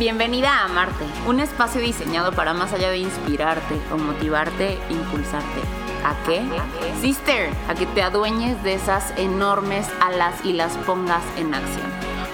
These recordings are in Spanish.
Bienvenida a Amarte, un espacio diseñado para más allá de inspirarte o motivarte, impulsarte. ¿A qué? Sister, a que te adueñes de esas enormes alas y las pongas en acción.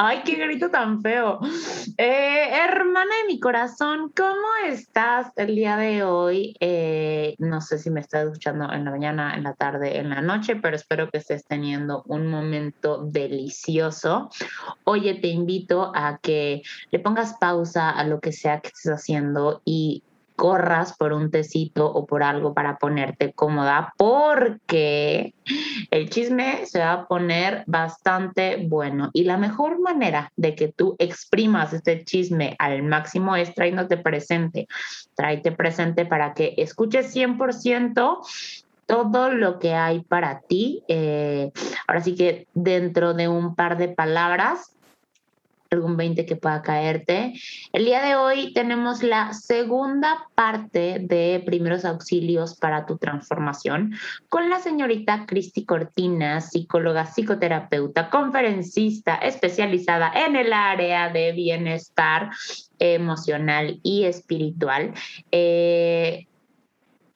Ay, qué grito tan feo. Eh, hermana de mi corazón, ¿cómo estás el día de hoy? Eh, no sé si me estás escuchando en la mañana, en la tarde, en la noche, pero espero que estés teniendo un momento delicioso. Oye, te invito a que le pongas pausa a lo que sea que estés haciendo y corras por un tecito o por algo para ponerte cómoda porque el chisme se va a poner bastante bueno y la mejor manera de que tú exprimas este chisme al máximo es trayéndote presente, tráete presente para que escuches 100% todo lo que hay para ti. Eh, ahora sí que dentro de un par de palabras algún 20 que pueda caerte. El día de hoy tenemos la segunda parte de primeros auxilios para tu transformación con la señorita Cristi Cortina, psicóloga, psicoterapeuta, conferencista especializada en el área de bienestar emocional y espiritual. Eh,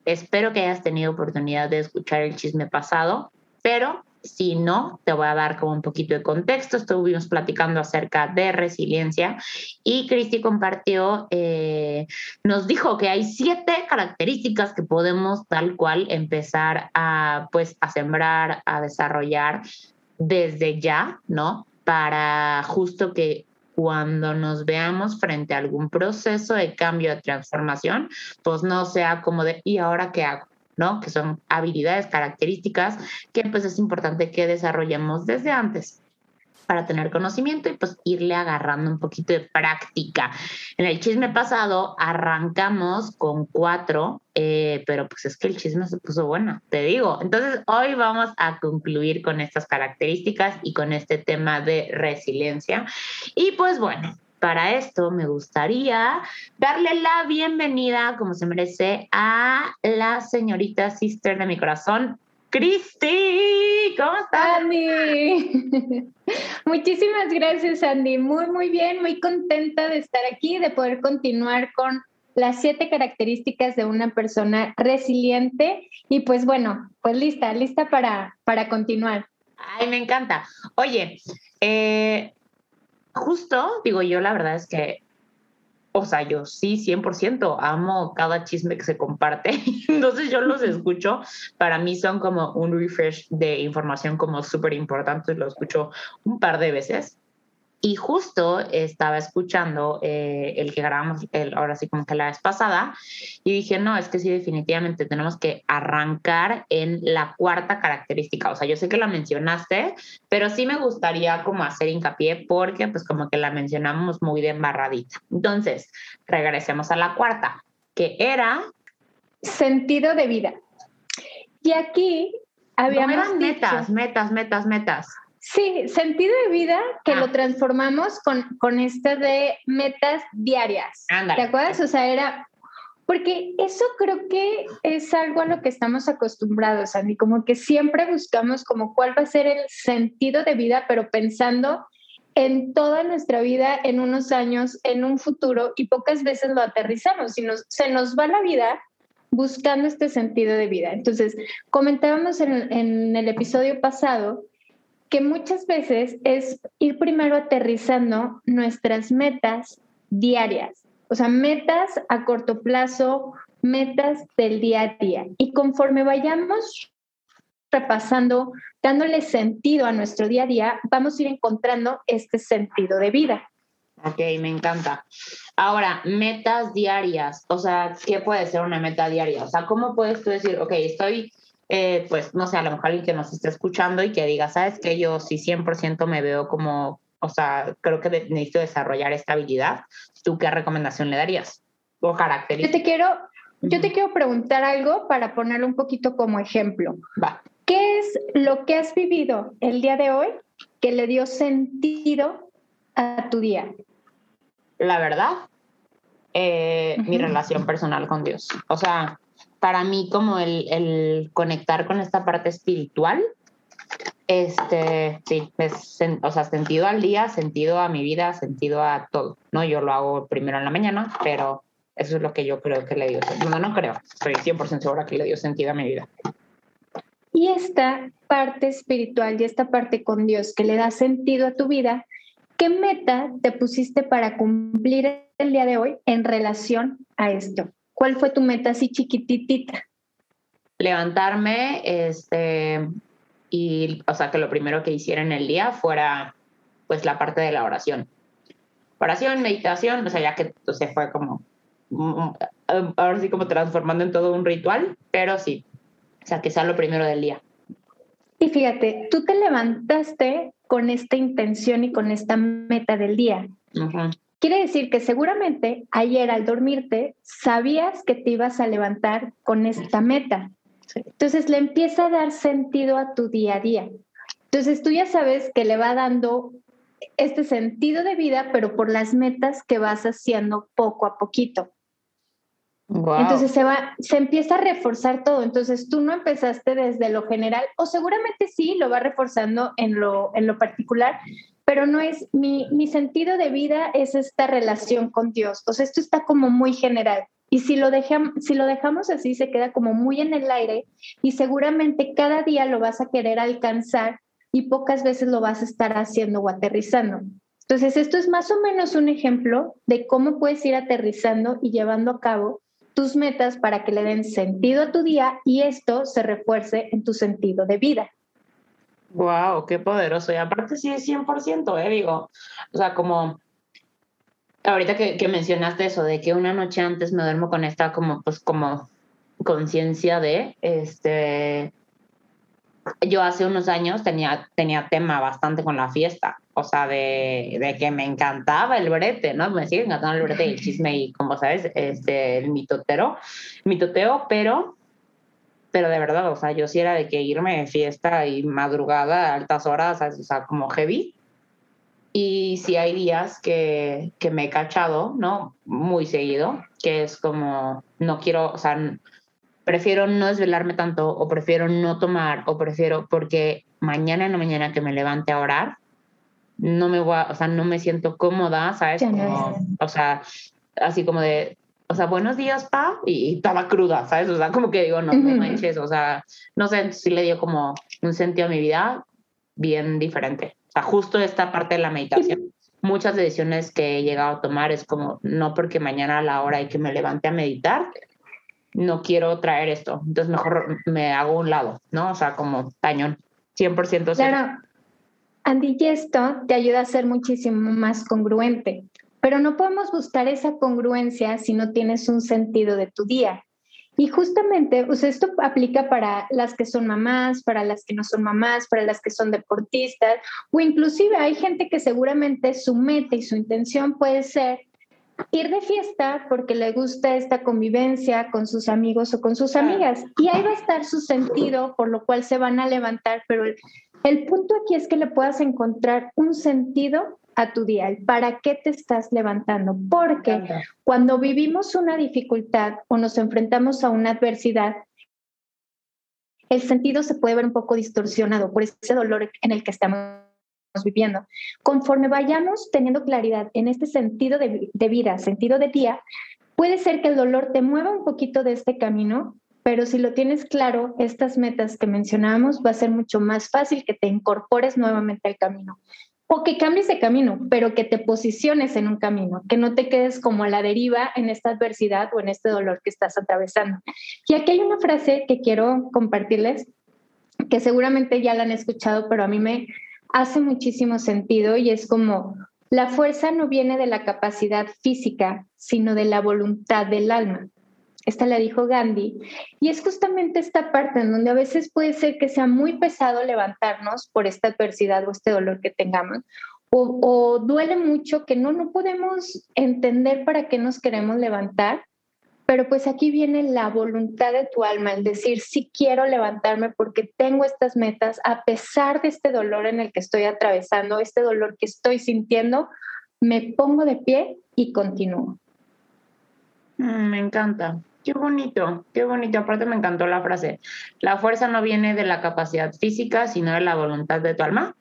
espero que hayas tenido oportunidad de escuchar el chisme pasado, pero si no, te voy a dar como un poquito de contexto. Estuvimos platicando acerca de resiliencia y Cristi compartió, eh, nos dijo que hay siete características que podemos tal cual empezar a, pues, a sembrar, a desarrollar desde ya, ¿no? Para justo que cuando nos veamos frente a algún proceso de cambio, de transformación, pues no sea como de, ¿y ahora qué hago? ¿No? Que son habilidades, características que pues es importante que desarrollemos desde antes para tener conocimiento y pues irle agarrando un poquito de práctica. En el chisme pasado arrancamos con cuatro, eh, pero pues es que el chisme se puso bueno, te digo. Entonces hoy vamos a concluir con estas características y con este tema de resiliencia. Y pues bueno, para esto me gustaría darle la bienvenida, como se merece, a la señorita sister de mi corazón, Cristi. ¿Cómo estás? Andy. Muchísimas gracias, Andy. Muy, muy bien, muy contenta de estar aquí, de poder continuar con las siete características de una persona resiliente. Y pues bueno, pues lista, lista para, para continuar. Ay, me encanta. Oye, eh, justo, digo yo, la verdad es que, o sea, yo sí, 100% amo cada chisme que se comparte. Entonces yo los escucho. Para mí son como un refresh de información como súper importante. Lo escucho un par de veces. Y justo estaba escuchando eh, el que grabamos el, ahora sí como que la vez pasada y dije, no, es que sí, definitivamente tenemos que arrancar en la cuarta característica. O sea, yo sé que la mencionaste, pero sí me gustaría como hacer hincapié porque pues como que la mencionamos muy de embarradita. Entonces, regresemos a la cuarta, que era... Sentido de vida. Y aquí había... metas, metas, metas, metas. Sí, sentido de vida que lo ah. transformamos con, con este de metas diarias. ¿Te acuerdas? O sea, era porque eso creo que es algo a lo que estamos acostumbrados, Andy, como que siempre buscamos como cuál va a ser el sentido de vida, pero pensando en toda nuestra vida, en unos años, en un futuro, y pocas veces lo aterrizamos, y se nos va la vida buscando este sentido de vida. Entonces, comentábamos en, en el episodio pasado que muchas veces es ir primero aterrizando nuestras metas diarias, o sea, metas a corto plazo, metas del día a día. Y conforme vayamos repasando, dándole sentido a nuestro día a día, vamos a ir encontrando este sentido de vida. Ok, me encanta. Ahora, metas diarias, o sea, ¿qué puede ser una meta diaria? O sea, ¿cómo puedes tú decir, ok, estoy eh, pues no sé, a lo mejor alguien que nos esté escuchando y que diga, sabes que yo sí 100% me veo como, o sea, creo que necesito desarrollar esta habilidad, ¿tú qué recomendación le darías? O característica. Yo te quiero, yo te quiero preguntar algo para ponerlo un poquito como ejemplo. Va. ¿Qué es lo que has vivido el día de hoy que le dio sentido a tu día? La verdad, eh, mi relación personal con Dios. O sea, para mí como el, conectar con esta parte espiritual, este, sí, es, o sea, sentido al día, sentido a mi vida, sentido a todo, ¿no? Yo lo hago primero en la mañana, pero eso es lo que yo creo que le dio sentido. No, no creo, estoy 100% segura que le dio sentido a mi vida. Y esta parte espiritual y esta parte con Dios que le da sentido a tu vida, ¿qué meta te pusiste para cumplir el día de hoy en relación a esto? ¿Cuál fue tu meta así chiquititita? Levantarme, este, y, o sea, que lo primero que hiciera en el día fuera, pues, la parte de la oración. Oración, meditación, o sea, ya que se fue como, mm, ahora sí como transformando en todo un ritual, pero sí, o sea, que sea lo primero del día. Y fíjate, tú te levantaste con esta intención y con esta meta del día. Quiere decir que seguramente ayer al dormirte sabías que te ibas a levantar con esta meta. Entonces le empieza a dar sentido a tu día a día. Entonces tú ya sabes que le va dando este sentido de vida, pero por las metas que vas haciendo poco a poquito. Entonces se va, se empieza a reforzar todo. Entonces tú no empezaste desde lo general, o seguramente sí lo va reforzando en lo, en lo particular, pero no es mi, mi sentido de vida es esta relación con Dios. O sea, esto está como muy general. Y si lo, dejamos, si lo dejamos así, se queda como muy en el aire y seguramente cada día lo vas a querer alcanzar y pocas veces lo vas a estar haciendo o aterrizando. Entonces, esto es más o menos un ejemplo de cómo puedes ir aterrizando y llevando a cabo tus metas para que le den sentido a tu día y esto se refuerce en tu sentido de vida. Wow, qué poderoso. Y aparte sí es 100%, ¿eh? Digo, o sea, como ahorita que, que, mencionaste eso de que una noche antes me duermo con esta como, pues como conciencia de, este, yo hace unos años tenía, tenía tema bastante con la fiesta, o sea, de, de que me encantaba el brete, ¿no? Me sigue encantando el brete y el chisme y, como sabes, este, el mitotero, mitoteo, pero pero de verdad, o sea, yo sí era de que irme de fiesta y madrugada a altas horas, o sea, como heavy. Y sí hay días que, que me he cachado, ¿no? Muy seguido, que es como, no quiero, o sea, prefiero no desvelarme tanto o prefiero no tomar o prefiero, porque mañana en la mañana que me levante a orar, no me voy a, o sea, no me siento cómoda, ¿sabes? o sea, así como de, o sea, buenos días, pa, y, estaba cruda, ¿sabes? O sea, como que digo, no, no manches, o sea, no sé, si le dio como un sentido a mi vida bien diferente. O sea, justo esta parte de la meditación. Muchas decisiones que he llegado a tomar es como, no porque mañana a la hora hay que me levante a meditar, no quiero traer esto, entonces mejor me hago un lado, ¿no? O sea, como tañón, 100% Claro. Andy, y esto te ayuda a ser muchísimo más congruente. Pero no podemos buscar esa congruencia si no tienes un sentido de tu día. Y justamente, pues esto aplica para las que son mamás, para las que no son mamás, para las que son deportistas, o inclusive hay gente que seguramente su meta y su intención puede ser ir de fiesta porque le gusta esta convivencia con sus amigos o con sus amigas. Y ahí va a estar su sentido, por lo cual se van a levantar, pero el, el punto aquí es que le puedas encontrar un sentido a tu día, para qué te estás levantando, porque cuando vivimos una dificultad o nos enfrentamos a una adversidad, el sentido se puede ver un poco distorsionado por ese dolor en el que estamos viviendo. Conforme vayamos teniendo claridad en este sentido de, de vida, sentido de día, puede ser que el dolor te mueva un poquito de este camino, pero si lo tienes claro, estas metas que mencionábamos, va a ser mucho más fácil que te incorpores nuevamente al camino o que cambies de camino, pero que te posiciones en un camino, que no te quedes como a la deriva en esta adversidad o en este dolor que estás atravesando. Y aquí hay una frase que quiero compartirles, que seguramente ya la han escuchado, pero a mí me hace muchísimo sentido y es como, la fuerza no viene de la capacidad física, sino de la voluntad del alma. Esta la dijo Gandhi, y es justamente esta parte en donde a veces puede ser que sea muy pesado levantarnos por esta adversidad o este dolor que tengamos, o, duele mucho que no, no podemos entender para qué nos queremos levantar, pero pues aquí viene la voluntad de tu alma, el decir, sí quiero levantarme porque tengo estas metas, a pesar de este dolor en el que estoy atravesando, este dolor que estoy sintiendo, me pongo de pie y continúo. Mm, me encanta. Qué bonito, qué bonito. Aparte me encantó la frase. La fuerza no viene de la capacidad física, sino de la voluntad de tu alma.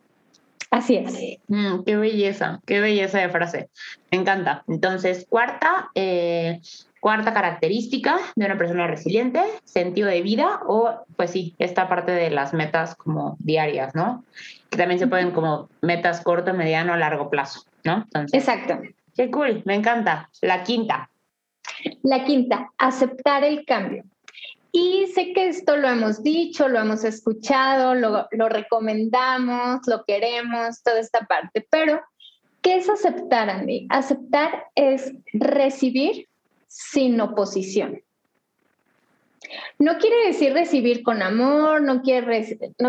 Así es. Mm, qué belleza, qué belleza de frase. Me encanta. Entonces, cuarta, eh, cuarta característica de una persona resiliente, sentido de vida o, pues sí, esta parte de las metas como diarias, ¿no? Que también se pueden como metas corto, mediano, largo plazo, ¿no? Exacto. Qué cool, me encanta. La quinta. La quinta, aceptar el cambio. Y sé que esto lo hemos dicho, lo hemos escuchado, lo, recomendamos, lo queremos, toda esta parte, pero ¿qué es aceptar, Andy? Aceptar es recibir sin oposición. No quiere decir recibir con amor, no quiere,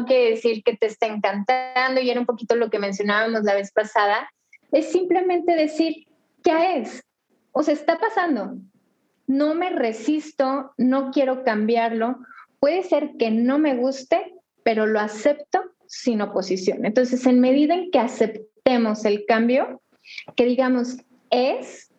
decir que te está encantando, y era un poquito lo que mencionábamos la vez pasada, es simplemente decir, ¿qué es? O sea, está pasando, no me resisto, no quiero cambiarlo. Puede ser que no me guste, pero lo acepto sin oposición. Entonces, en medida en que aceptemos el cambio, que digamos es,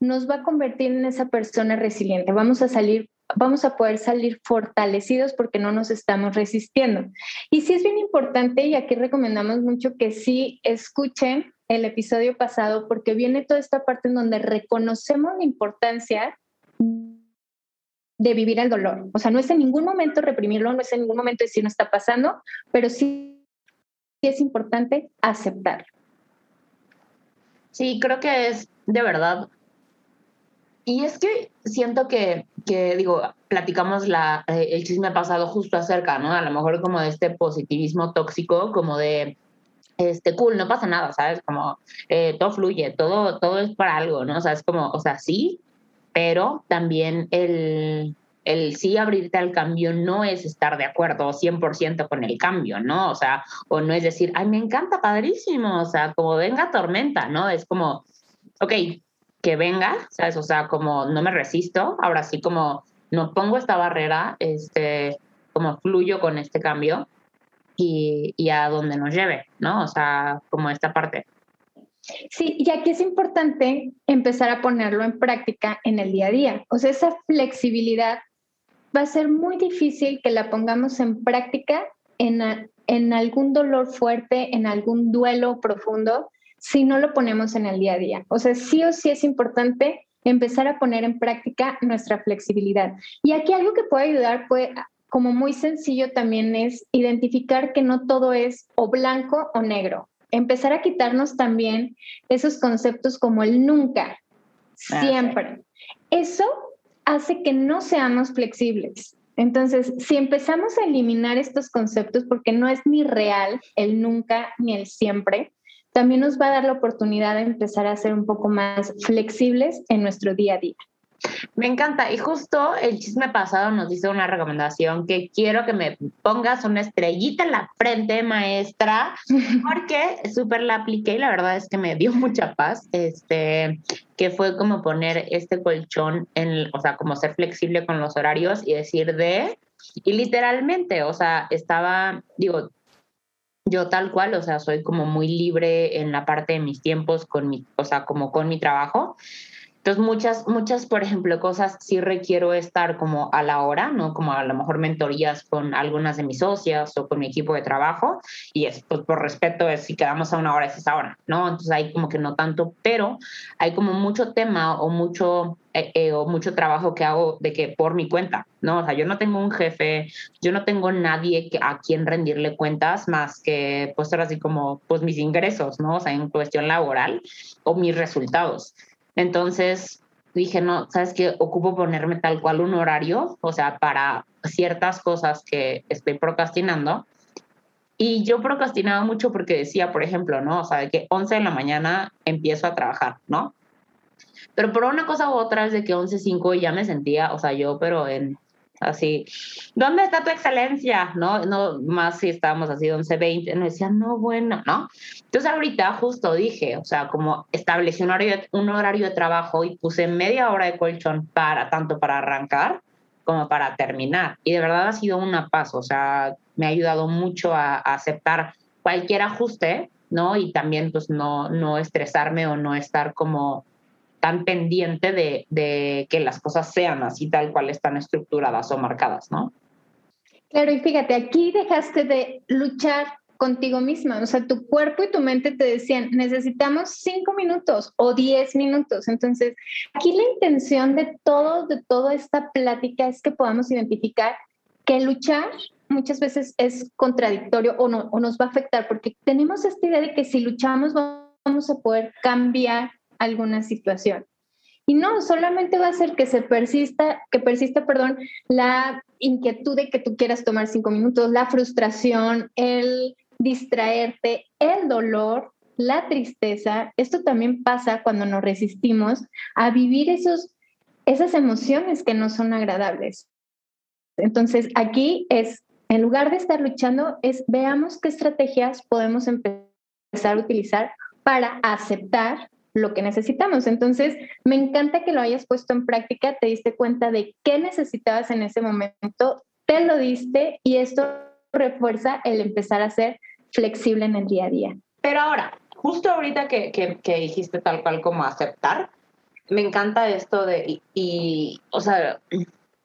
nos va a convertir en esa persona resiliente. Vamos a salir, vamos a poder salir fortalecidos porque no nos estamos resistiendo. Y sí es bien importante, y aquí recomendamos mucho que sí escuchen el episodio pasado porque viene toda esta parte en donde reconocemos la importancia de vivir el dolor. O sea, no es en ningún momento reprimirlo, no es en ningún momento decir no está pasando, pero sí, es importante aceptarlo. Sí, creo que es de verdad. Y es que siento que, que digo, platicamos la, eh, el chisme pasado justo acerca, ¿no? A lo mejor como de este positivismo tóxico, como de, este, cool, no pasa nada, ¿sabes? Como eh, todo fluye, todo, todo es para algo, ¿no? O sea, es como, o sea, sí, pero también el, el sí abrirte al cambio no es estar de acuerdo 100% con el cambio, ¿no? O sea, o no es decir, ay, me encanta, padrísimo, o sea, como venga tormenta, ¿no? Es como, ok, que venga, ¿sabes? O sea, como no me resisto, ahora sí como no pongo esta barrera, este, como fluyo con este cambio y, y a donde nos lleve, ¿no? O sea, como esta parte. Sí, y aquí es importante empezar a ponerlo en práctica en el día a día. O sea, esa flexibilidad va a ser muy difícil que la pongamos en práctica en, en algún dolor fuerte, en algún duelo profundo, si no lo ponemos en el día a día. O sea, sí o sí es importante empezar a poner en práctica nuestra flexibilidad. Y aquí algo que puede ayudar, puede, como muy sencillo también es identificar que no todo es o blanco o negro empezar a quitarnos también esos conceptos como el nunca, ah, siempre. Eso hace que no seamos flexibles. Entonces, si empezamos a eliminar estos conceptos, porque no es ni real el nunca ni el siempre, también nos va a dar la oportunidad de empezar a ser un poco más flexibles en nuestro día a día. Me encanta. Y justo el chisme pasado nos dice una recomendación que quiero que me pongas una estrellita en la frente, maestra, porque súper la apliqué y la verdad es que me dio mucha paz. Este, que fue como poner este colchón en, o sea, como ser flexible con los horarios y decir de, y literalmente, o sea, estaba, digo, yo tal cual, o sea, soy como muy libre en la parte de mis tiempos con mi, o sea, como con mi trabajo. Entonces, muchas, muchas, por ejemplo, cosas sí requiero estar como a la hora, ¿no? Como a lo mejor mentorías con algunas de mis socias o con mi equipo de trabajo. Y es, pues, por respeto, es si quedamos a una hora, es esa hora, ¿no? Entonces, hay como que no tanto, pero hay como mucho tema o mucho, eh, eh, o mucho trabajo que hago de que por mi cuenta, ¿no? O sea, yo no tengo un jefe, yo no tengo nadie que, a quien rendirle cuentas más que, pues, ser así como, pues, mis ingresos, ¿no? O sea, en cuestión laboral o mis resultados. Entonces dije, no, ¿sabes qué? Ocupo ponerme tal cual un horario, o sea, para ciertas cosas que estoy procrastinando. Y yo procrastinaba mucho porque decía, por ejemplo, ¿no? O sea, de que 11 de la mañana empiezo a trabajar, ¿no? Pero por una cosa u otra es de que 11.5 ya me sentía, o sea, yo, pero en así, ¿dónde está tu excelencia? No, no, más si estábamos así 11.20, no decía, no, bueno, ¿no? Entonces ahorita justo dije, o sea, como establecí un horario, un horario de trabajo y puse media hora de colchón para, tanto para arrancar como para terminar. Y de verdad ha sido una paz, o sea, me ha ayudado mucho a, a aceptar cualquier ajuste, ¿no? Y también pues no, no estresarme o no estar como tan pendiente de, que las cosas sean así tal cual están estructuradas o marcadas, ¿no? Claro, y fíjate, aquí dejaste de luchar contigo misma, o sea, tu cuerpo y tu mente te decían, necesitamos cinco minutos o diez minutos. Entonces, aquí la intención de todo, de toda esta plática es que podamos identificar que luchar muchas veces es contradictorio o, no, o nos va a afectar, porque tenemos esta idea de que si luchamos vamos a poder cambiar alguna situación. Y no, solamente va a ser que se persista, que persista, perdón, la inquietud de que tú quieras tomar cinco minutos, la frustración, el distraerte, el dolor, la tristeza. Esto también pasa cuando nos resistimos a vivir esos, esas emociones que no son agradables. Entonces, aquí es, en lugar de estar luchando, es veamos qué estrategias podemos empezar a utilizar para aceptar lo que necesitamos. Entonces, me encanta que lo hayas puesto en práctica, te diste cuenta de qué necesitabas en ese momento, te lo diste y esto refuerza el empezar a ser flexible en el día a día. Pero ahora, justo ahorita que, que, dijiste tal cual como aceptar, me encanta esto de, y, o sea,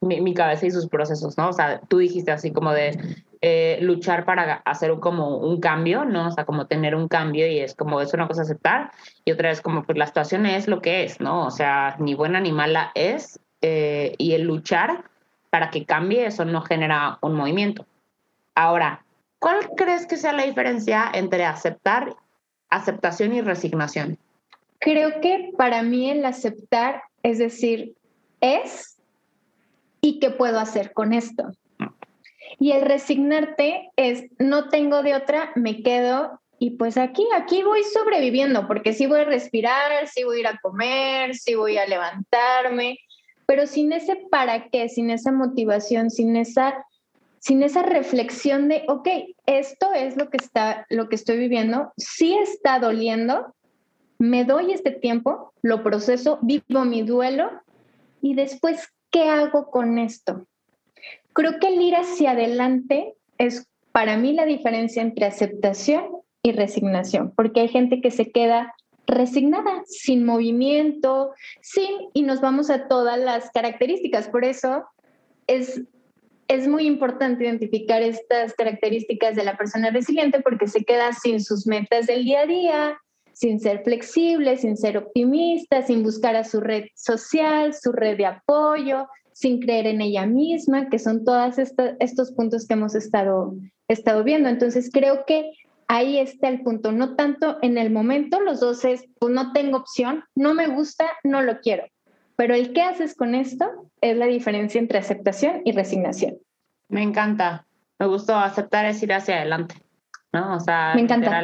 mi, mi, cabeza y sus procesos, ¿no? O sea, tú dijiste así como de, eh, luchar para hacer un, como un cambio, ¿no? O sea, como tener un cambio y es como, es una cosa aceptar y otra es como, pues la situación es lo que es, ¿no? O sea, ni buena ni mala es eh, y el luchar para que cambie, eso no genera un movimiento. Ahora, ¿cuál crees que sea la diferencia entre aceptar, aceptación y resignación? Creo que para mí el aceptar es decir, es y qué puedo hacer con esto. Y el resignarte es, no tengo de otra, me quedo y pues aquí, aquí voy sobreviviendo, porque sí voy a respirar, sí voy a ir a comer, sí voy a levantarme, pero sin ese para qué, sin esa motivación, sin esa, sin esa reflexión de, ok, esto es lo que, está, lo que estoy viviendo, sí está doliendo, me doy este tiempo, lo proceso, vivo mi duelo y después, ¿qué hago con esto? Creo que el ir hacia adelante es para mí la diferencia entre aceptación y resignación, porque hay gente que se queda resignada, sin movimiento, sin, y nos vamos a todas las características. Por eso es, es muy importante identificar estas características de la persona resiliente porque se queda sin sus metas del día a día, sin ser flexible, sin ser optimista, sin buscar a su red social, su red de apoyo, sin creer en ella misma, que son todos estos puntos que hemos estado, estado viendo. Entonces creo que ahí está el punto, no tanto en el momento, los dos es, pues no tengo opción, no me gusta, no lo quiero. Pero el qué haces con esto es la diferencia entre aceptación y resignación. Me encanta, me gustó aceptar es ir hacia adelante, ¿no? O sea, me encanta.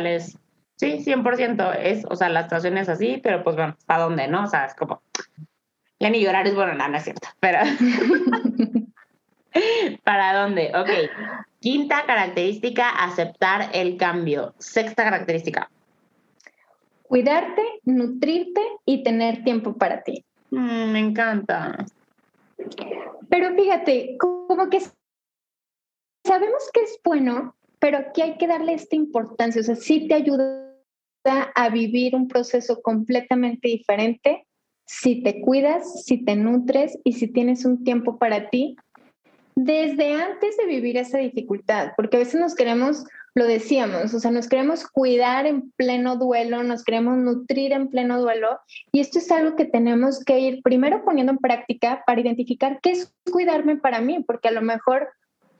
sí, 100%, es, o sea, la situación es así, pero pues bueno, ¿para dónde, no? O sea, es como, ya ni llorar es bueno, no, no es cierto, pero... ¿Para dónde? Ok. Quinta característica, aceptar el cambio. Sexta característica. Cuidarte, nutrirte y tener tiempo para ti. Mm, me encanta. Pero fíjate, como que sabemos que es bueno, pero aquí hay que darle esta importancia. O sea, sí te ayuda a vivir un proceso completamente diferente si te cuidas, si te nutres y si tienes un tiempo para ti, desde antes de vivir esa dificultad, porque a veces nos queremos, lo decíamos, o sea, nos queremos cuidar en pleno duelo, nos queremos nutrir en pleno duelo, y esto es algo que tenemos que ir primero poniendo en práctica para identificar qué es cuidarme para mí, porque a lo mejor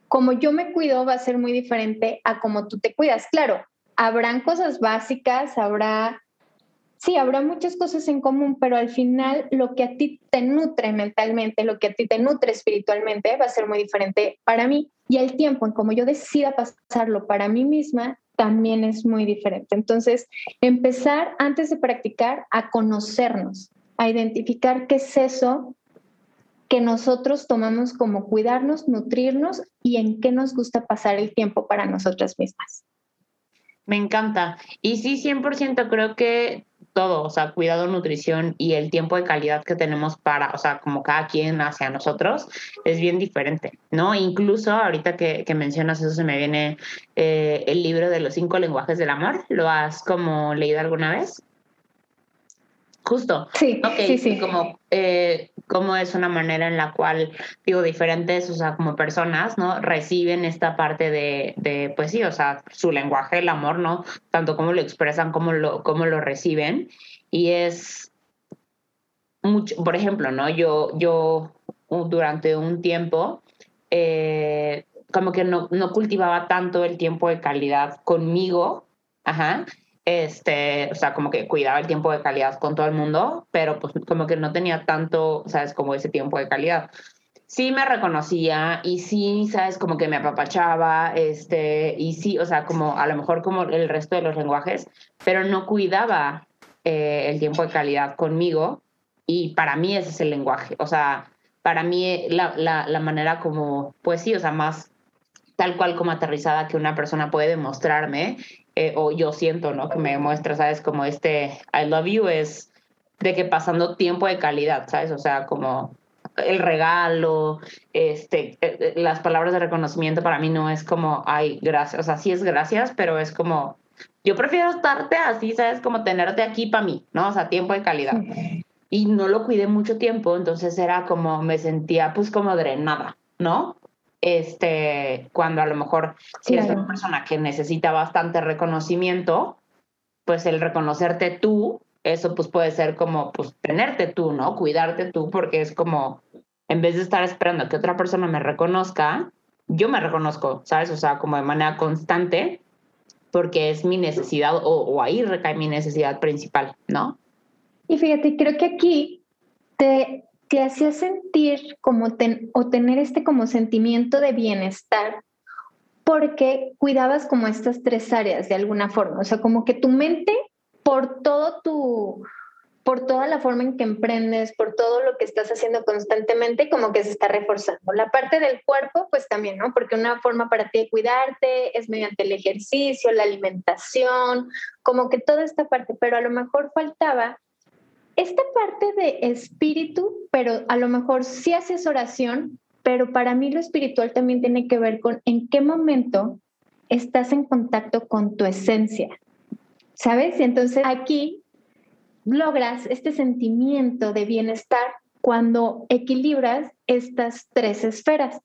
como yo me cuido va a ser muy diferente a como tú te cuidas. Claro, habrán cosas básicas, habrá sí, habrá muchas cosas en común, pero al final lo que a ti te nutre mentalmente, lo que a ti te nutre espiritualmente va a ser muy diferente para mí. Y el tiempo en como yo decida pasarlo para mí misma también es muy diferente. Entonces, empezar antes de practicar a conocernos, a identificar qué es eso que nosotros tomamos como cuidarnos, nutrirnos y en qué nos gusta pasar el tiempo para nosotras mismas. Me encanta. Y sí, 100% creo que todo, o sea, cuidado, nutrición y el tiempo de calidad que tenemos para, o sea, como cada quien hacia nosotros, es bien diferente, ¿no? Incluso ahorita que, que mencionas eso, se me viene eh, el libro de los cinco lenguajes del amor. ¿Lo has como leído alguna vez? Justo. Sí, sí, sí. Como, eh, como es una manera en la cual, digo, diferentes, o sea, como personas, ¿no? Reciben esta parte de, de pues sí, o sea, su lenguaje, el amor, ¿no? Tanto como lo expresan, como lo, como lo reciben. Y es mucho, por ejemplo, ¿no? Yo, yo durante un tiempo, eh, como que no, no cultivaba tanto el tiempo de calidad conmigo, ajá, este, o sea, como que cuidaba el tiempo de calidad con todo el mundo, pero pues como que no tenía tanto, sabes, como ese tiempo de calidad. Sí me reconocía y sí, sabes, como que me apapachaba, este, y sí, o sea, como a lo mejor como el resto de los lenguajes, pero no cuidaba eh, el tiempo de calidad conmigo y para mí ese es el lenguaje, o sea, para mí la, la, la manera como, pues sí, o sea, más tal cual como aterrizada que una persona puede demostrarme eh, o yo siento, ¿no? Que me muestra, ¿sabes? Como este I love you es de que pasando tiempo de calidad, ¿sabes? O sea, como el regalo, este, eh, eh, las palabras de reconocimiento para mí no es como, ay, gracias, o sea, sí es gracias, pero es como, yo prefiero estarte así, ¿sabes? Como tenerte aquí para mí, ¿no? O sea, tiempo de calidad. Y no lo cuidé mucho tiempo, entonces era como, me sentía pues como drenada, ¿no? Este, cuando a lo mejor si eres una persona que necesita bastante reconocimiento, pues el reconocerte tú, eso pues puede ser como pues tenerte tú, ¿no? Cuidarte tú, porque es como, en vez de estar esperando que otra persona me reconozca, yo me reconozco, ¿sabes? O sea, como de manera constante, porque es mi necesidad o, ahí recae mi necesidad principal, ¿no? Y fíjate, creo que aquí te, te hacía sentir como o tener este como sentimiento de bienestar porque cuidabas como estas tres áreas de alguna forma, o sea, como que tu mente por todo tu por toda la forma en que emprendes, por todo lo que estás haciendo constantemente, como que se está reforzando. La parte del cuerpo, pues también, ¿no? Porque una forma para ti de cuidarte es mediante el ejercicio, la alimentación, como que toda esta parte, pero a lo mejor faltaba esta parte de espíritu, pero a lo mejor sí haces oración, pero para mí lo espiritual también tiene que ver con en qué momento estás en contacto con tu esencia, ¿sabes? Y entonces aquí logras este sentimiento de bienestar cuando equilibras estas tres esferas.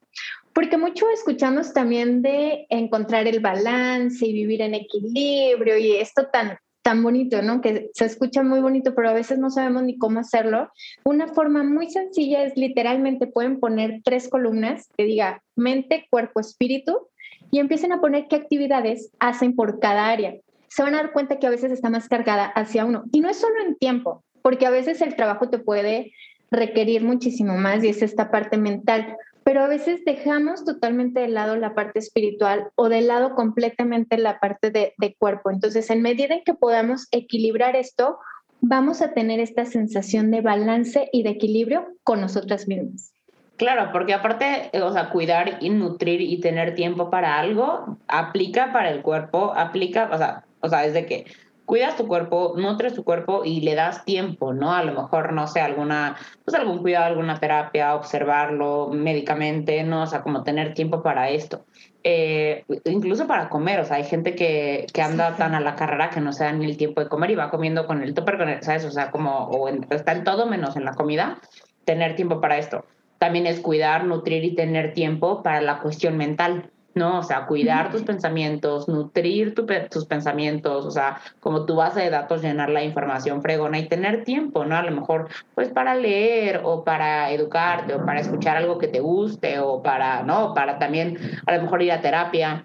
Porque mucho escuchamos también de encontrar el balance y vivir en equilibrio y esto tan tan bonito, ¿no? Que se escucha muy bonito, pero a veces no sabemos ni cómo hacerlo. Una forma muy sencilla es literalmente pueden poner tres columnas que diga mente, cuerpo, espíritu y empiecen a poner qué actividades hacen por cada área. Se van a dar cuenta que a veces está más cargada hacia uno. Y no es solo en tiempo, porque a veces el trabajo te puede requerir muchísimo más y es esta parte mental pero a veces dejamos totalmente de lado la parte espiritual o de lado completamente la parte de, cuerpo. Entonces, en medida en que podamos equilibrar esto, vamos a tener esta sensación de balance y de equilibrio con nosotras mismas. Claro, porque aparte, o sea, cuidar y nutrir y tener tiempo para algo aplica para el cuerpo, aplica, o sea, o sea, desde que cuidas tu cuerpo, nutres tu cuerpo y le das tiempo, ¿no? A lo mejor, no sé, alguna, pues algún cuidado, alguna terapia, observarlo médicamente, ¿no? O sea, como tener tiempo para esto. Eh, incluso para comer, o sea, hay gente que, que anda tan a la carrera que no se da ni el tiempo de comer y va comiendo con el topper, con el, ¿sabes? O sea, como, o está en todo menos en la comida, tener tiempo para esto. También es cuidar, nutrir y tener tiempo para la cuestión mental, ¿no? O sea, cuidar tus pensamientos, nutrir tus pensamientos, o sea, como tu base de datos, llenar la información fregona y tener tiempo, ¿no? A lo mejor, pues para leer o para educarte o para escuchar algo que te guste o para, ¿no? Para también a lo mejor ir a terapia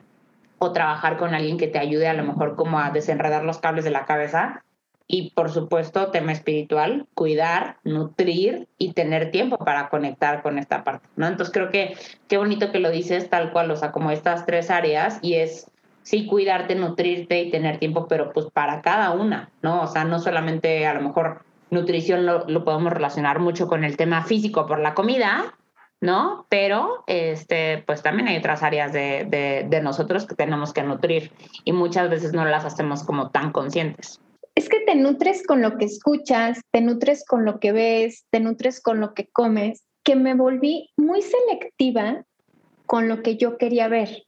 o trabajar con alguien que te ayude a lo mejor como a desenredar los cables de la cabeza y por supuesto tema espiritual, cuidar, nutrir y tener tiempo para conectar con esta parte, ¿no? Entonces creo que qué bonito que lo dices tal cual, o sea, como estas tres áreas y es sí cuidarte, nutrirte y tener tiempo, pero pues para cada una, ¿no? O sea, no solamente a lo mejor nutrición lo, lo podemos relacionar mucho con el tema físico por la comida, ¿no? Pero este, pues también hay otras áreas de, de, nosotros que tenemos que nutrir y muchas veces no las hacemos como tan conscientes. Es que te nutres con lo que escuchas, te nutres con lo que ves, te nutres con lo que comes, que me volví muy selectiva con lo que yo quería ver.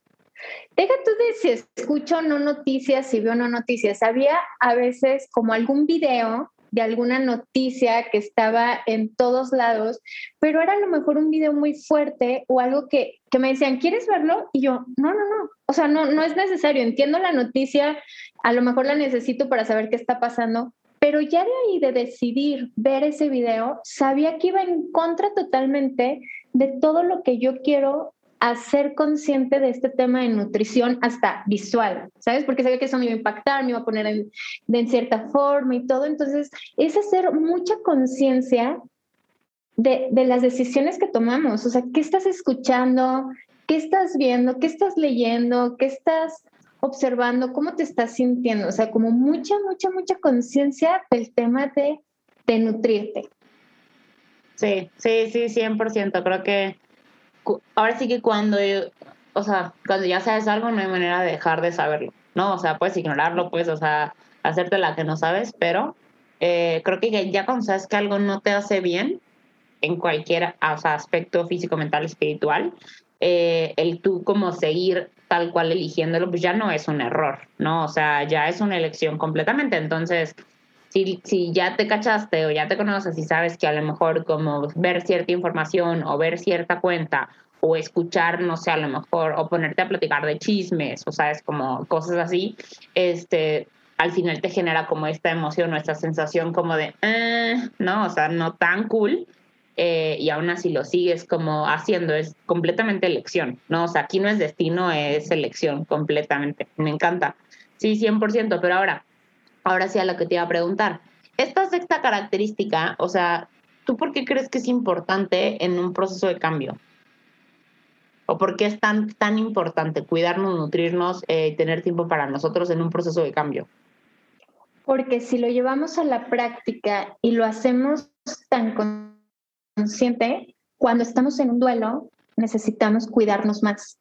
Deja tú de si escucho no noticias, si veo no noticias. Había a veces como algún video de alguna noticia que estaba en todos lados, pero era a lo mejor un video muy fuerte o algo que, que me decían, ¿quieres verlo? Y yo, no, no, no, o sea, no, no es necesario, entiendo la noticia, a lo mejor la necesito para saber qué está pasando, pero ya de ahí de decidir ver ese video, sabía que iba en contra totalmente de todo lo que yo quiero a ser consciente de este tema de nutrición hasta visual, ¿sabes? Porque sabía que eso me iba a impactar, me iba a poner en, de cierta forma y todo. Entonces, es hacer mucha conciencia de, de, las decisiones que tomamos. O sea, ¿qué estás escuchando? ¿Qué estás viendo? ¿Qué estás leyendo? ¿Qué estás observando? ¿Cómo te estás sintiendo? O sea, como mucha, mucha, mucha conciencia del tema de, de nutrirte. Sí, sí, sí, 100%. Creo que ahora sí que cuando, o sea, cuando ya sabes algo no hay manera de dejar de saberlo, ¿no? O sea, puedes ignorarlo, puedes, o sea, hacerte la que no sabes, pero eh, creo que ya cuando sabes que algo no te hace bien, en cualquier aspecto físico, mental, espiritual, eh, el tú como seguir tal cual eligiéndolo, pues ya no es un error, ¿no? O sea, ya es una elección completamente. Entonces, si, si ya te cachaste o ya te conoces y sabes que a lo mejor como ver cierta información o ver cierta cuenta o escuchar, no sé, a lo mejor, o ponerte a platicar de chismes, o sabes, como cosas así, este, al final te genera como esta emoción o esta sensación como de, eh", no, o sea, no tan cool, eh, y aún así lo sigues como haciendo, es completamente elección, ¿no? O sea, aquí no es destino, es elección completamente, me encanta, sí, 100%, pero ahora, ahora sí a lo que te iba a preguntar. Esta sexta característica, o sea, ¿tú por qué crees que es importante en un proceso de cambio? ¿O por qué es tan, tan importante cuidarnos, nutrirnos eh, tener tiempo para nosotros en un proceso de cambio? Porque si lo llevamos a la práctica y lo hacemos tan consciente, cuando estamos en un duelo, necesitamos cuidarnos más.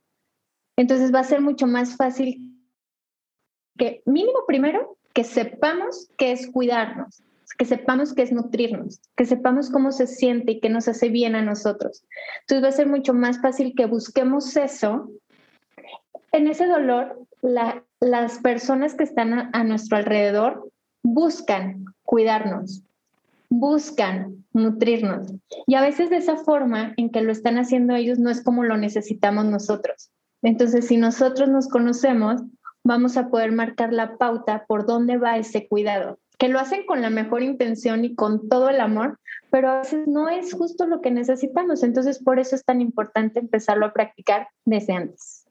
Entonces va a ser mucho más fácil que mínimo primero que sepamos qué es cuidarnos, que sepamos qué es nutrirnos, que sepamos cómo se siente y qué nos hace bien a nosotros. Entonces va a ser mucho más fácil que busquemos eso. En ese dolor, las personas que están a, a nuestro alrededor buscan cuidarnos, buscan nutrirnos. Y a veces de esa forma en que lo están haciendo ellos no es como lo necesitamos nosotros. Entonces, si nosotros nos conocemos, vamos a poder marcar la pauta por dónde va ese cuidado, que lo hacen con la mejor intención y con todo el amor, pero a veces no es justo lo que necesitamos. Entonces, por eso es tan importante empezarlo a practicar desde antes.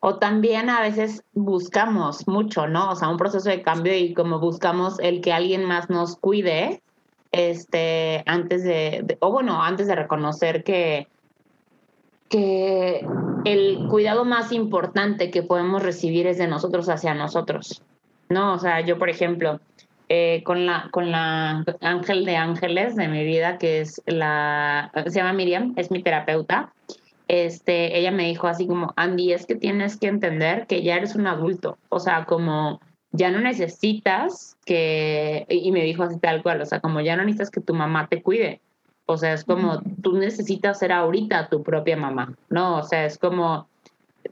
O también a veces buscamos mucho, ¿no? O sea, un proceso de cambio y como buscamos el que alguien más nos cuide, este, antes de o bueno, antes de reconocer que, que el cuidado más importante que podemos recibir es de nosotros hacia nosotros, ¿no? O sea, yo, por ejemplo, eh, con, la, con la ángel de ángeles de mi vida, que es la, se llama Miriam, es mi terapeuta, este, ella me dijo así como, Andy, es que tienes que entender que ya eres un adulto, o sea, como ya no necesitas que, y me dijo así tal cual, o sea, como ya no necesitas que tu mamá te cuide, o sea, es como tú necesitas ser ahorita tu propia mamá, ¿no? O sea, es como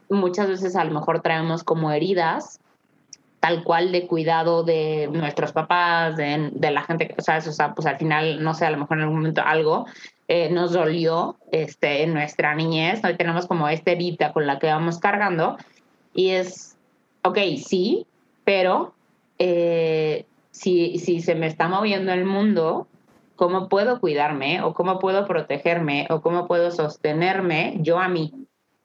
muchas veces a lo mejor traemos como heridas tal cual de cuidado de nuestros papás, de, la gente que, ¿sabes? O sea, pues al final, no sé, a lo mejor en algún momento algo eh, nos dolió este, en nuestra niñez, hoy tenemos como esta herida con la que vamos cargando y es, ok, sí, pero eh, si, si se me está moviendo el mundo, cómo puedo cuidarme o cómo puedo protegerme o cómo puedo sostenerme yo a mí,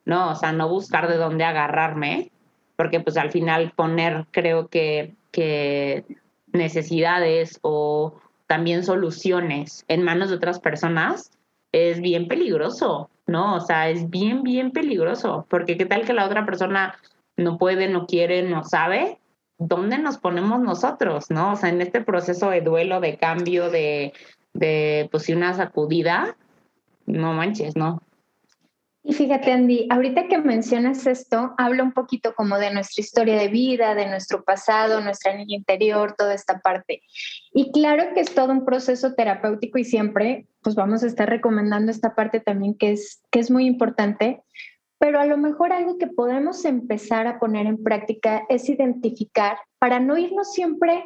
¿no? O sea, no buscar de dónde agarrarme, porque pues al final poner creo que, que necesidades o también soluciones en manos de otras personas es bien peligroso, ¿no? O sea, es bien, bien peligroso, porque qué tal que la otra persona no puede, no quiere, no sabe, ¿dónde nos ponemos nosotros, no? O sea, en este proceso de duelo, de cambio, de, de pues, una sacudida, no manches, ¿no? Y fíjate, Andy, ahorita que mencionas esto, habla un poquito como de nuestra historia de vida, de nuestro pasado, nuestra niña interior, toda esta parte. Y claro que es todo un proceso terapéutico y siempre, pues vamos a estar recomendando esta parte también que es, que es muy importante, pero a lo mejor algo que podemos empezar a poner en práctica es identificar para no irnos siempre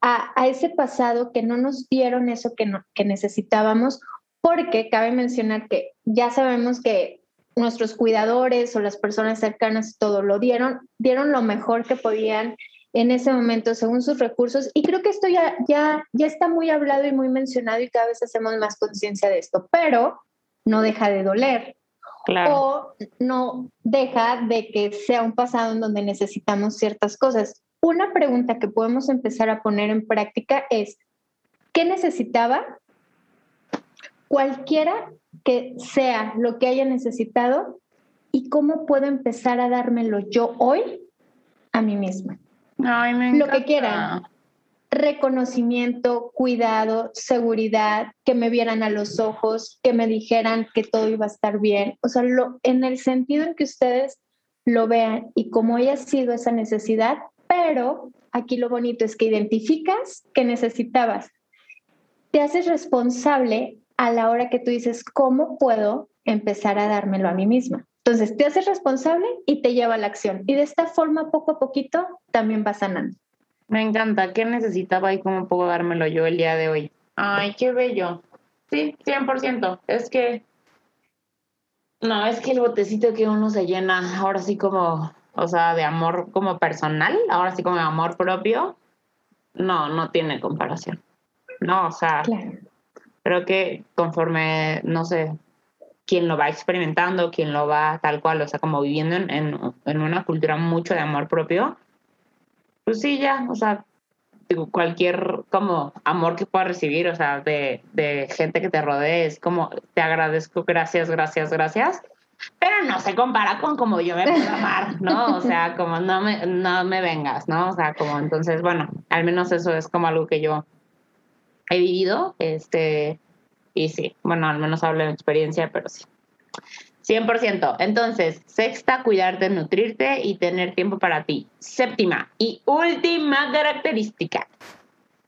a, ese pasado que no nos dieron eso que, que necesitábamos, porque cabe mencionar que ya sabemos que nuestros cuidadores o las personas cercanas todo lo dieron, dieron lo mejor que podían en ese momento según sus recursos y creo que esto ya, ya, ya está muy hablado y muy mencionado y cada vez hacemos más conciencia de esto, pero no deja de doler. O no deja de que sea un pasado en donde necesitamos ciertas cosas. Una pregunta que podemos empezar a poner en práctica es, ¿qué necesitaba? Cualquiera que sea lo que haya necesitado y cómo puedo empezar a dármelo yo hoy a mí misma. lo que quiera. Reconocimiento, cuidado, seguridad, que me vieran a los ojos, que me dijeran que todo iba a estar bien. O sea, en el sentido en que ustedes lo vean y cómo haya sido esa necesidad, pero aquí lo bonito es que identificas que necesitabas. Te haces responsable a la hora que tú dices, ¿cómo puedo empezar a dármelo a mí misma? Entonces, te haces responsable y te lleva a la acción. Y de esta forma, poco a poquito, también vas sanando. Me encanta. ¿Qué necesitaba y cómo puedo dármelo yo el día de hoy? Ay, qué bello. Sí, 100%. Es que... No, es que el botecito que uno se llena, ahora sí como, o sea, de amor como personal, ahora sí como de amor propio, no, no tiene comparación. No, o sea, claro creo que conforme, no sé, quien lo va experimentando, quien lo va tal cual, o sea, como viviendo en, en, una cultura mucho de amor propio, pues sí, ya, o sea, cualquier como amor que puedas recibir, o sea, de, de gente que te rodee, es como, te agradezco, gracias, gracias, gracias, pero no se compara con como yo me puedo amar, ¿no? O sea, como no me, no me vengas, ¿no? O sea, como entonces, bueno, al menos eso es como algo que yo he vivido, este, y sí, bueno, al menos hablo de experiencia, pero sí. 100%. Entonces, sexta, cuidarte, nutrirte y tener tiempo para ti. Séptima y última característica.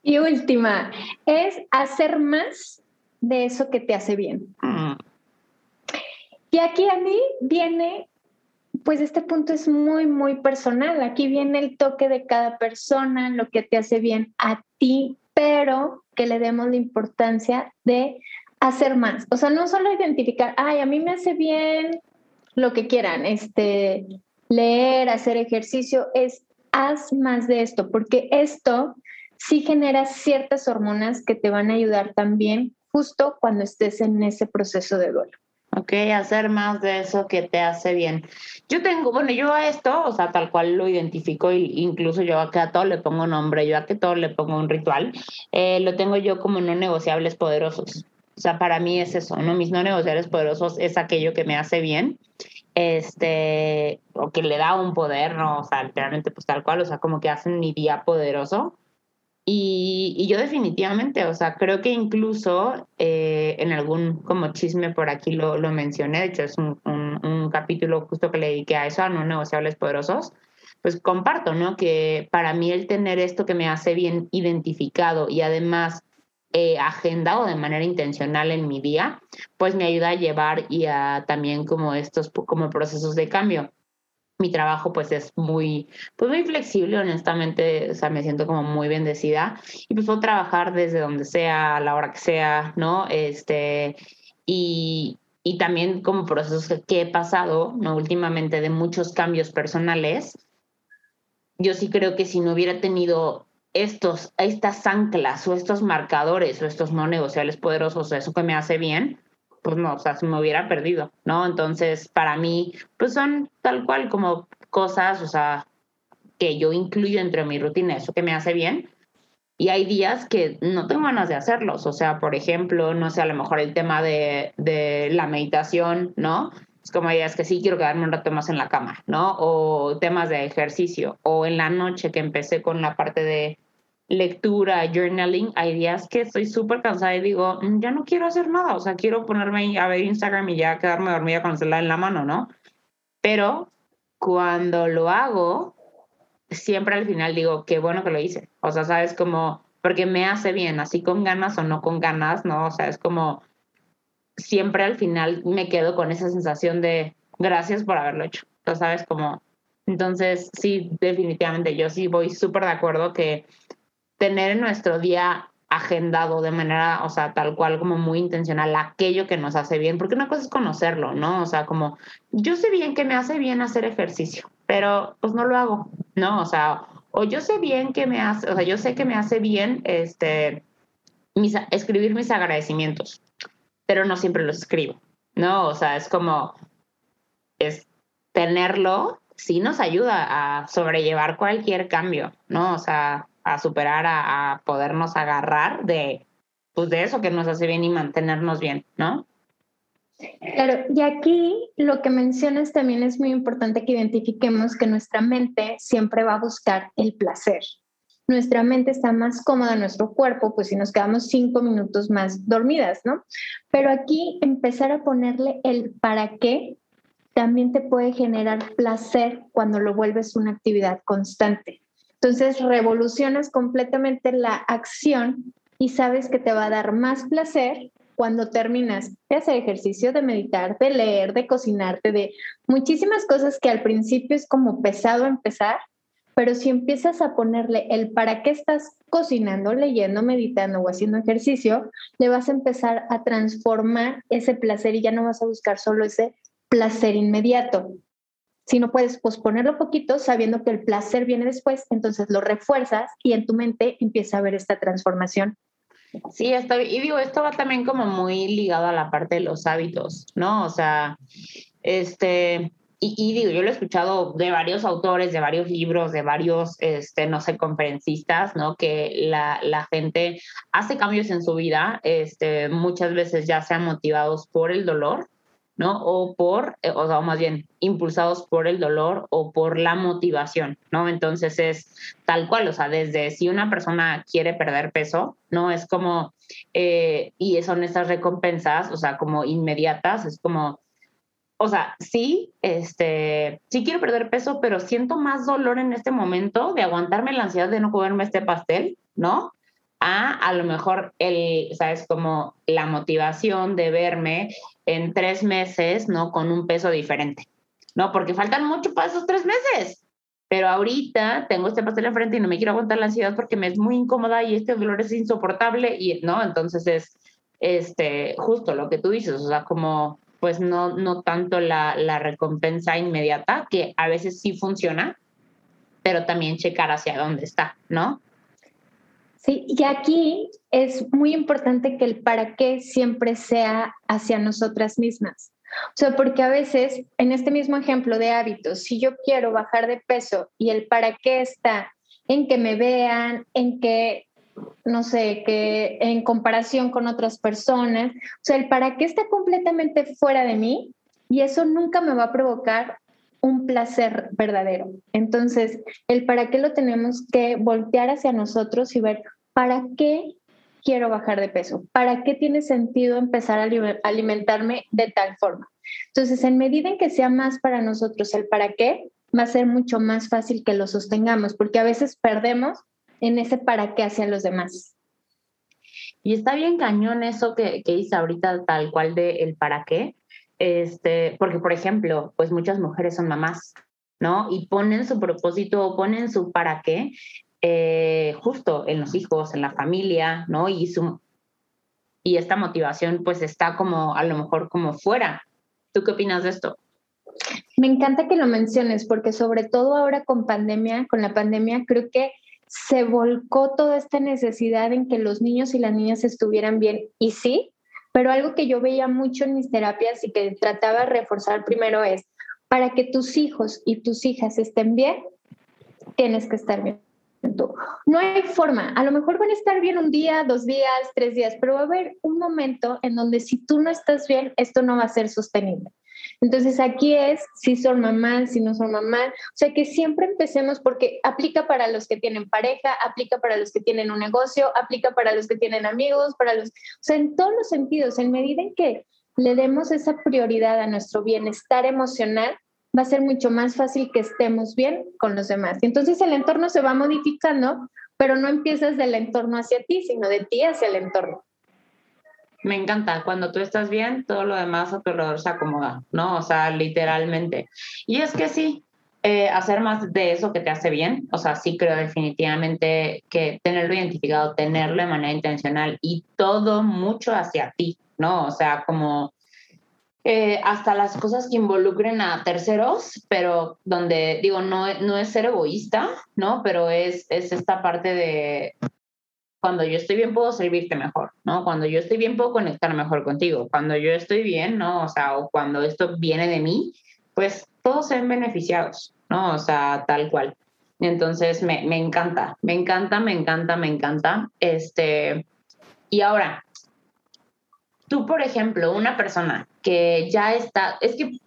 Y última, es hacer más de eso que te hace bien. Mm. Y aquí a mí viene, pues este punto es muy, muy personal. Aquí viene el toque de cada persona, lo que te hace bien a ti, pero que le demos la importancia de hacer más. O sea, no solo identificar, ay, a mí me hace bien lo que quieran, este, leer, hacer ejercicio, es haz más de esto, porque esto sí genera ciertas hormonas que te van a ayudar también justo cuando estés en ese proceso de duelo. Ok, hacer más de eso que te hace bien. Yo tengo, bueno, yo a esto, o sea, tal cual lo identifico, e incluso yo a a todo le pongo nombre, yo a que todo le pongo un ritual, eh, lo tengo yo como no negociables poderosos. O sea, para mí es eso, ¿no? Mis no negociables poderosos es aquello que me hace bien, este, o que le da un poder, ¿no? O sea, literalmente, pues tal cual, o sea, como que hacen mi día poderoso. Y, yo definitivamente, o sea, creo que incluso eh, en algún como chisme por aquí lo, lo mencioné, de hecho es un, un, capítulo justo que le dediqué a eso, a no negociables poderosos, pues comparto, ¿no? Que para mí el tener esto que me hace bien identificado y además eh, agendado de manera intencional en mi día, pues me ayuda a llevar y a también como estos como procesos de cambio mi trabajo pues es muy, pues muy flexible, honestamente, o sea, me siento como muy bendecida y pues puedo trabajar desde donde sea, a la hora que sea, ¿no? Este, y, y también como procesos que, he pasado, ¿no? Últimamente de muchos cambios personales, yo sí creo que si no hubiera tenido estos, estas anclas o estos marcadores o estos no negociables poderosos, eso que me hace bien, pues no, o sea, se me hubiera perdido, ¿no? Entonces, para mí, pues son tal cual como cosas, o sea, que yo incluyo entre mi rutina, eso que me hace bien. Y hay días que no tengo ganas de hacerlos, o sea, por ejemplo, no sé, a lo mejor el tema de, de la meditación, ¿no? Es como es que sí quiero quedarme un rato más en la cama, ¿no? O temas de ejercicio. O en la noche que empecé con la parte de lectura, journaling, hay días que estoy súper cansada y digo, mm, ya no quiero hacer nada, o sea, quiero ponerme a ver Instagram y ya quedarme dormida con el celular en la mano, ¿no? Pero cuando lo hago, siempre al final digo, qué bueno que lo hice. O sea, sabes como, porque me hace bien, así con ganas o no con ganas, ¿no? O sea, es como, siempre al final me quedo con esa sensación de gracias por haberlo hecho. O sea, sabes como, entonces sí, definitivamente yo sí voy súper de acuerdo que tener en nuestro día agendado de manera, o sea, tal cual como muy intencional aquello que nos hace bien, porque una cosa es conocerlo, ¿no? O sea, como yo sé bien que me hace bien hacer ejercicio, pero pues no lo hago, ¿no? O sea, o yo sé bien que me hace, o sea, yo sé que me hace bien este escribir mis agradecimientos, pero no siempre los escribo, ¿no? O sea, es como es tenerlo sí nos ayuda a sobrellevar cualquier cambio, ¿no? O sea, a superar, a, podernos agarrar de, pues de eso que nos hace bien y mantenernos bien, ¿no? Claro, y aquí lo que mencionas también es muy importante que identifiquemos que nuestra mente siempre va a buscar el placer. Nuestra mente está más cómoda en nuestro cuerpo, pues si nos quedamos cinco minutos más dormidas, ¿no? Pero aquí empezar a ponerle el para qué también te puede generar placer cuando lo vuelves una actividad constante. Entonces revolucionas completamente la acción y sabes que te va a dar más placer cuando terminas de hacer ejercicio, de meditar, de leer, de cocinarte, de muchísimas cosas que al principio es como pesado empezar, pero si empiezas a ponerle el para qué estás cocinando, leyendo, meditando o haciendo ejercicio, le vas a empezar a transformar ese placer y ya no vas a buscar solo ese placer inmediato, si no puedes posponerlo poquito sabiendo que el placer viene después, entonces lo refuerzas y en tu mente empieza a ver esta transformación. Sí, está, y digo, esto va también como muy ligado a la parte de los hábitos, ¿no? O sea, este, y, digo, yo lo he escuchado de varios autores, de varios libros, de varios, este, no sé, conferencistas, ¿no? Que la, la gente hace cambios en su vida, este, muchas veces ya sean motivados por el dolor, ¿no? O por, eh, o sea, más bien, impulsados por el dolor o por la motivación, ¿no? Entonces es tal cual, o sea, desde si una persona quiere perder peso, ¿no? Es como, eh, y son estas recompensas, o sea, como inmediatas, es como, o sea, sí, este, sí quiero perder peso, pero siento más dolor en este momento de aguantarme la ansiedad de no comerme este pastel, ¿no? A a lo mejor el, sabes, como la motivación de verme en tres meses, ¿no? Con un peso diferente, ¿no? Porque faltan mucho para esos tres meses. Pero ahorita tengo este pastel enfrente y no me quiero aguantar la ansiedad porque me es muy incómoda y este dolor es insoportable y, ¿no? Entonces es, este, justo lo que tú dices, o sea, como, pues no, no tanto la, la recompensa inmediata, que a veces sí funciona, pero también checar hacia dónde está, ¿no? Sí, y aquí es muy importante que el para qué siempre sea hacia nosotras mismas. O sea, porque a veces, en este mismo ejemplo de hábitos, si yo quiero bajar de peso y el para qué está en que me vean, en que, no sé, que en comparación con otras personas, o sea, el para qué está completamente fuera de mí y eso nunca me va a provocar un placer verdadero. Entonces, el para qué lo tenemos que voltear hacia nosotros y ver, ¿para qué quiero bajar de peso? ¿Para qué tiene sentido empezar a alimentarme de tal forma? Entonces, en medida en que sea más para nosotros el para qué, va a ser mucho más fácil que lo sostengamos, porque a veces perdemos en ese para qué hacia los demás. Y está bien cañón eso que, que hice ahorita, tal cual de el para qué, este, porque por ejemplo, pues muchas mujeres son mamás, ¿no? Y ponen su propósito o ponen su para qué eh, justo en los hijos, en la familia, ¿no? Y, su, y esta motivación pues está como a lo mejor como fuera. ¿Tú qué opinas de esto? Me encanta que lo menciones porque sobre todo ahora con pandemia, con la pandemia, creo que se volcó toda esta necesidad en que los niños y las niñas estuvieran bien. Y sí, pero algo que yo veía mucho en mis terapias y que trataba de reforzar primero es, para que tus hijos y tus hijas estén bien, tienes que estar bien. No hay forma. A lo mejor van a estar bien un día, dos días, tres días, pero va a haber un momento en donde si tú no estás bien, esto no va a ser sostenible. Entonces aquí es si son mamás, si no son mamás. O sea, que siempre empecemos porque aplica para los que tienen pareja, aplica para los que tienen un negocio, aplica para los que tienen amigos, para los... O sea, en todos los sentidos, en medida en que le demos esa prioridad a nuestro bienestar emocional, va a ser mucho más fácil que estemos bien con los demás. Y entonces el entorno se va modificando, pero no empiezas del entorno hacia ti, sino de ti hacia el entorno. Me encanta, cuando tú estás bien, todo lo demás a tu alrededor se acomoda, ¿no? O sea, literalmente. Y es que sí, eh, hacer más de eso que te hace bien, o sea, sí creo definitivamente que tenerlo identificado, tenerlo de manera intencional y todo mucho hacia ti, ¿no? O sea, como eh, hasta las cosas que involucren a terceros, pero donde digo, no, no es ser egoísta, ¿no? Pero es, es esta parte de cuando yo estoy bien puedo servirte mejor, ¿no? Cuando yo estoy bien puedo conectar mejor contigo. Cuando yo estoy bien, ¿no? O sea, o cuando esto viene de mí, pues todos se ven beneficiados, ¿no? O sea, tal cual. Entonces me, me encanta, me encanta, me encanta, me encanta. Este, y ahora, tú, por ejemplo, una persona que ya está, es que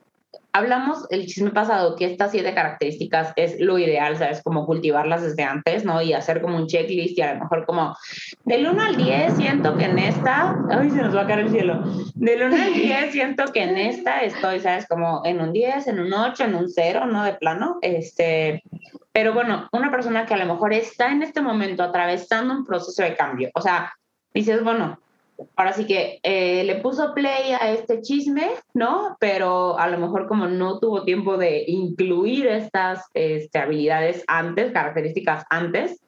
hablamos el chisme pasado que estas siete características es lo ideal, ¿sabes? Como cultivarlas desde antes, ¿no? Y hacer como un checklist y a lo mejor como del 1 al 10 siento que en esta, ay, se nos va a caer el cielo, del 1 al 10 siento que en esta estoy, ¿sabes? Como en un 10, en un 8, en un 0, ¿no? De plano, este, pero bueno, una persona que a lo mejor está en este momento atravesando un proceso de cambio, o sea, dices, bueno, ahora sí que eh, le puso play a este chisme, ¿no? Pero a lo mejor como no tuvo tiempo de incluir estas este, habilidades antes, características antes,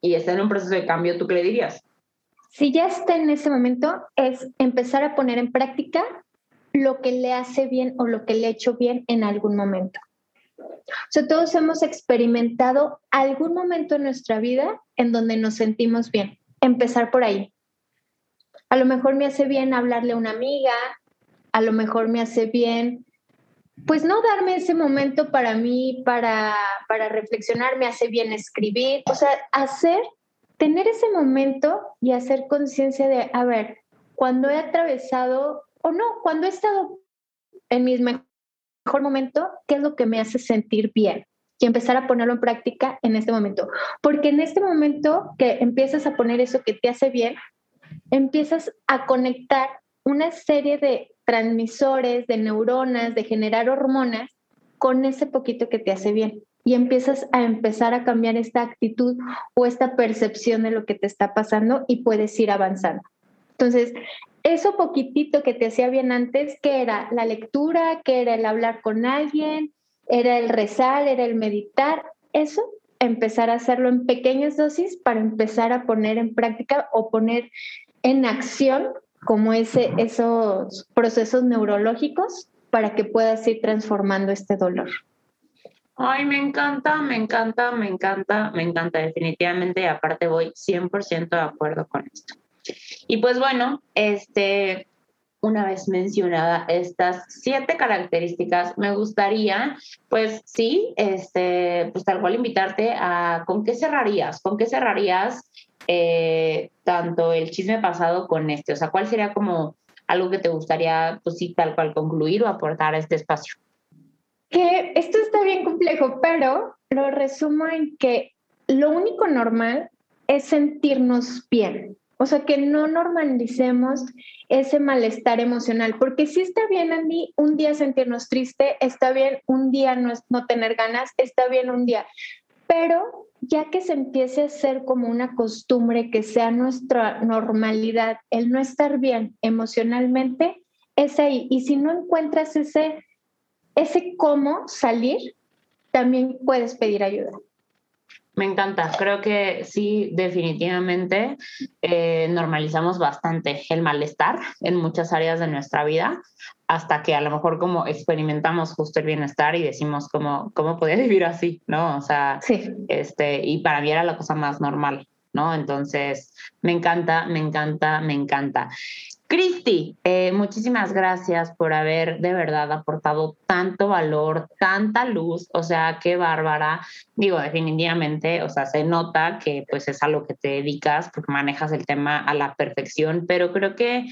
y está en un proceso de cambio, ¿tú qué le dirías? Si ya está en ese momento, es empezar a poner en práctica lo que le hace bien o lo que le ha hecho bien en algún momento. O sea, todos hemos experimentado algún momento en nuestra vida en donde nos sentimos bien. Empezar por ahí a lo mejor me hace bien hablarle a una amiga, a lo mejor me hace bien, pues no darme ese momento para mí, para, para reflexionar, me hace bien escribir, o sea, hacer, tener ese momento y hacer conciencia de, a ver, cuando he atravesado, o no, cuando he estado en mi mejor momento, ¿qué es lo que me hace sentir bien? y empezar a ponerlo en práctica en este momento. Porque en este momento que empiezas a poner eso que te hace bien, empiezas a conectar una serie de transmisores, de neuronas, de generar hormonas con ese poquito que te hace bien. Y empiezas a empezar a cambiar esta actitud o esta percepción de lo que te está pasando y puedes ir avanzando. Entonces, eso poquitito que te hacía bien antes, que era la lectura, que era el hablar con alguien, era el rezar, era el meditar, eso empezar a hacerlo en pequeñas dosis para empezar a poner en práctica o poner en acción como ese, esos procesos neurológicos para que puedas ir transformando este dolor. Ay, me encanta, me encanta, me encanta, me encanta definitivamente aparte voy 100% de acuerdo con esto. Y pues bueno, este, una vez mencionada estas siete características, me gustaría, pues sí, este, pues tal cual invitarte a con qué cerrarías, con qué cerrarías eh, tanto el chisme pasado con este? O sea, ¿cuál sería como algo que te gustaría, pues sí, tal cual concluir o aportar a este espacio? Que esto está bien complejo, pero lo resumo en que lo único normal es sentirnos bien. O sea, que no normalicemos ese malestar emocional, porque si está bien, Andy, un día sentirnos triste, está bien un día no, no tener ganas, está bien un día, pero ya que se empiece a ser como una costumbre que sea nuestra normalidad, el no estar bien emocionalmente, es ahí. Y si no encuentras ese, ese cómo salir, también puedes pedir ayuda. Me encanta, creo que sí, definitivamente eh, normalizamos bastante el malestar en muchas áreas de nuestra vida, hasta que a lo mejor como experimentamos justo el bienestar y decimos como, ¿cómo podía vivir así? ¿No? O sea, sí. este, y para mí era la cosa más normal, ¿no? Entonces, me encanta, me encanta, me encanta. Cristi, eh, muchísimas gracias por haber de verdad aportado tanto valor, tanta luz, o sea, qué bárbara. Digo, definitivamente, o sea, se nota que pues es a lo que te dedicas porque manejas el tema a la perfección, pero creo que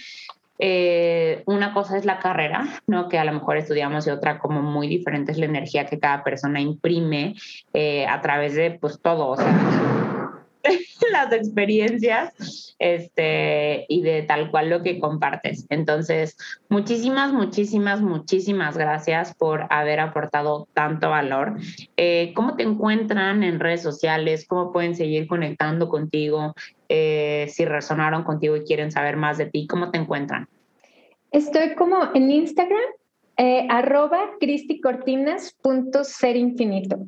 eh, una cosa es la carrera, ¿no? Que a lo mejor estudiamos y otra como muy diferente es la energía que cada persona imprime eh, a través de pues todo, o sea, las experiencias este, y de tal cual lo que compartes. Entonces, muchísimas, muchísimas, muchísimas gracias por haber aportado tanto valor. Eh, ¿Cómo te encuentran en redes sociales? ¿Cómo pueden seguir conectando contigo? Eh, si resonaron contigo y quieren saber más de ti, ¿cómo te encuentran? Estoy como en Instagram, eh, arroba infinito.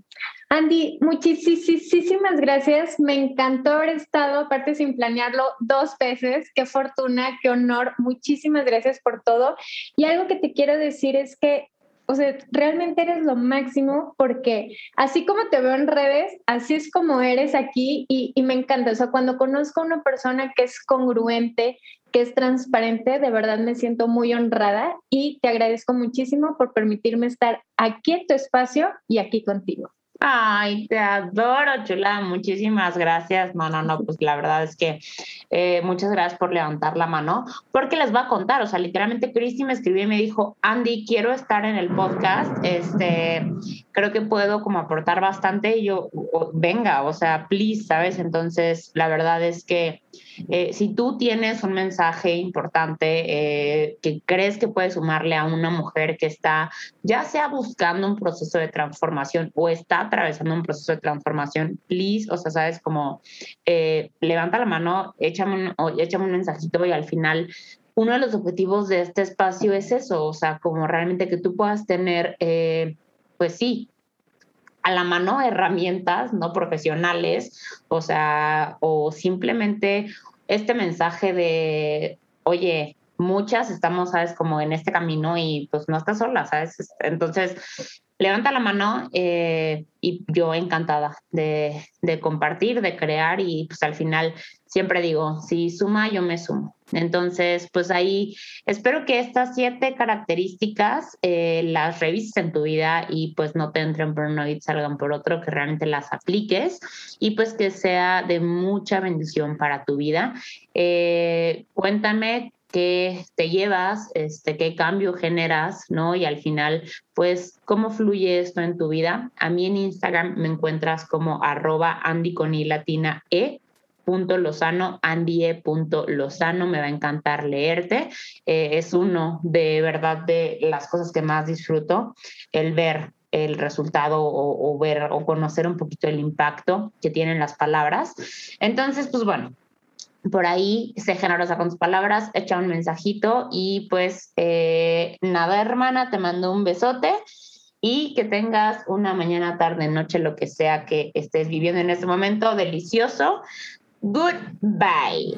Andy, muchísimas gracias. Me encantó haber estado, aparte sin planearlo, dos veces. Qué fortuna, qué honor. Muchísimas gracias por todo. Y algo que te quiero decir es que o sea, realmente eres lo máximo porque así como te veo en redes, así es como eres aquí y, y, me encanta. O sea, cuando conozco a una persona que es congruente, que es transparente, de verdad me siento muy honrada y te agradezco muchísimo por permitirme estar aquí en tu espacio y aquí contigo. Ay, te adoro, chula. Muchísimas gracias. No, no, no, pues la verdad es que eh, muchas gracias por levantar la mano, porque les voy a contar. O sea, literalmente Cristi me escribió y me dijo, Andy, quiero estar en el podcast. Este, creo que puedo como aportar bastante. Y yo, venga, o sea, please, ¿sabes? Entonces, la verdad es que eh, si tú tienes un mensaje importante eh, que crees que puede sumarle a una mujer que está ya sea buscando un proceso de transformación o está atravesando un proceso de transformación, please, o sea, sabes, como eh, levanta la mano, échame un, échame un mensajito y al final uno de los objetivos de este espacio es eso, o sea, como realmente que tú puedas tener, pues sí, a la mano herramientas no profesionales, o sea, o simplemente este mensaje de, oye, muchas estamos, sabes, como en este camino y pues no estás sola, sabes. Entonces, levanta la mano eh, y yo encantada de, de, compartir, de crear y pues al final siempre digo, si suma, yo me sumo. Entonces, pues ahí espero que estas siete características eh, las revises en tu vida y pues no te entren por uno y salgan por otro, que realmente las apliques y pues que sea de mucha bendición para tu vida. Eh, cuéntame qué te llevas, este, qué cambio generas, ¿no? Y al final, pues, cómo fluye esto en tu vida. A mí en Instagram me encuentras como arroba Andy Lozano, Lozano, me va a encantar leerte. Eh, es uno de verdad de las cosas que más disfruto, el ver el resultado o, ver o conocer un poquito el impacto que tienen las palabras. Entonces, pues bueno, por ahí sé generosa con tus palabras, echa un mensajito y pues eh, nada, hermana, te mando un besote y que tengas una mañana, tarde, noche, lo que sea que estés viviendo en este momento delicioso. Goodbye.